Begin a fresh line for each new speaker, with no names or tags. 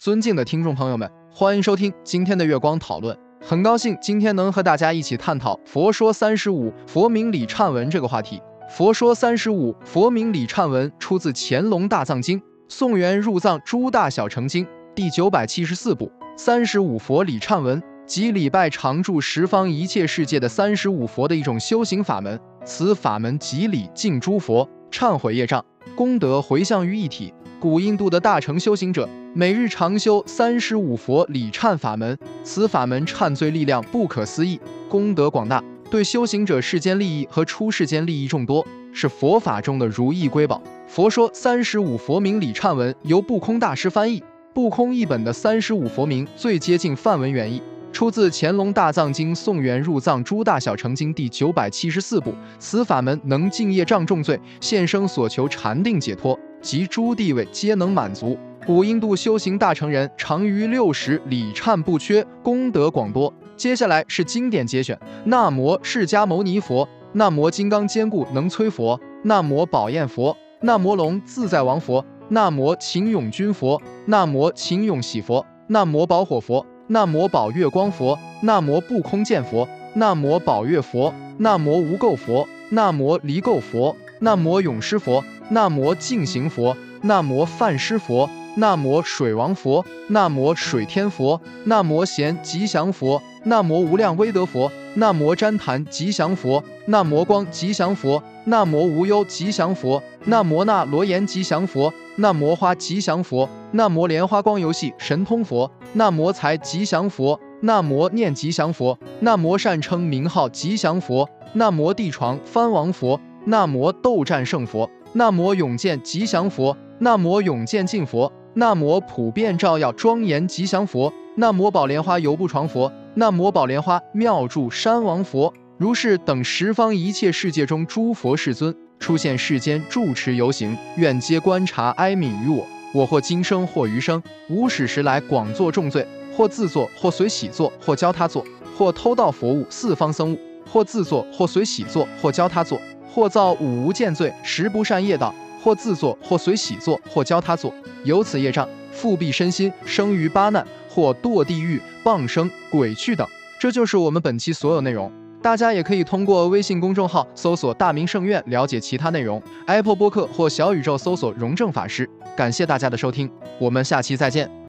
尊敬的听众朋友们，欢迎收听今天的月光讨论。很高兴今天能和大家一起探讨《佛说三十五佛名礼忏文》这个话题。《佛说三十五佛名礼忏文》出自《乾隆大藏经·宋元入藏诸大小乘经》第九百七十四部。三十五佛礼忏文即礼拜常住十方一切世界的三十五佛的一种修行法门。此法门即礼敬诸佛，忏悔业障，功德回向于一体。古印度的大乘修行者每日常修三十五佛礼忏法门，此法门忏罪力量不可思议，功德广大，对修行者世间利益和出世间利益众多，是佛法中的如意瑰宝。佛说三十五佛名礼忏文由不空大师翻译，不空译本的三十五佛名最接近梵文原意，出自《乾隆大藏经·宋元入藏诸大小乘经》第九百七十四部。此法门能净业障重罪，现生所求禅定解脱。及诸地位皆能满足。古印度修行大成人常于六十礼忏不缺，功德广多。接下来是经典节选：那摩释迦牟尼佛，那摩金刚坚固能摧佛，那摩宝焰佛，那摩龙自在王佛，那摩秦勇君佛，那摩秦勇喜佛，那摩宝火佛，那摩宝月光佛，那摩不空见佛，那摩宝月佛，那摩无垢佛，那摩离垢佛，那摩永施佛。南无净行佛，南无梵师佛，南无水王佛，南无水天佛，南无贤吉祥佛，南无无量威德佛，南无旃檀吉祥佛，南无光吉祥佛，南无无忧吉祥佛，南无那罗延吉祥佛，南无花吉祥佛，南无莲花光游戏神通佛，南无财吉祥佛，南无念吉祥佛，南无善称名号吉祥佛，南无地床翻王佛，南无斗战胜佛。那摩永见吉祥佛，那摩永见净佛，那摩普遍照耀庄严吉祥佛，那摩宝莲花游步床佛，那摩宝莲花妙住山王佛，如是等十方一切世界中诸佛世尊出现世间住持游行，愿皆观察哀悯于我。我或今生或余生，无始时来广作重罪，或自作，或随喜作，或教他作，或偷盗佛物四方僧物，或自作，或随喜作，或教他作。或造五无间罪，十不善业道；或自作，或随喜作，或教他做，由此业障，复辟身心，生于八难，或堕地狱、傍生、鬼去等。这就是我们本期所有内容。大家也可以通过微信公众号搜索“大明圣院”了解其他内容。Apple 播客或小宇宙搜索“荣正法师”。感谢大家的收听，我们下期再见。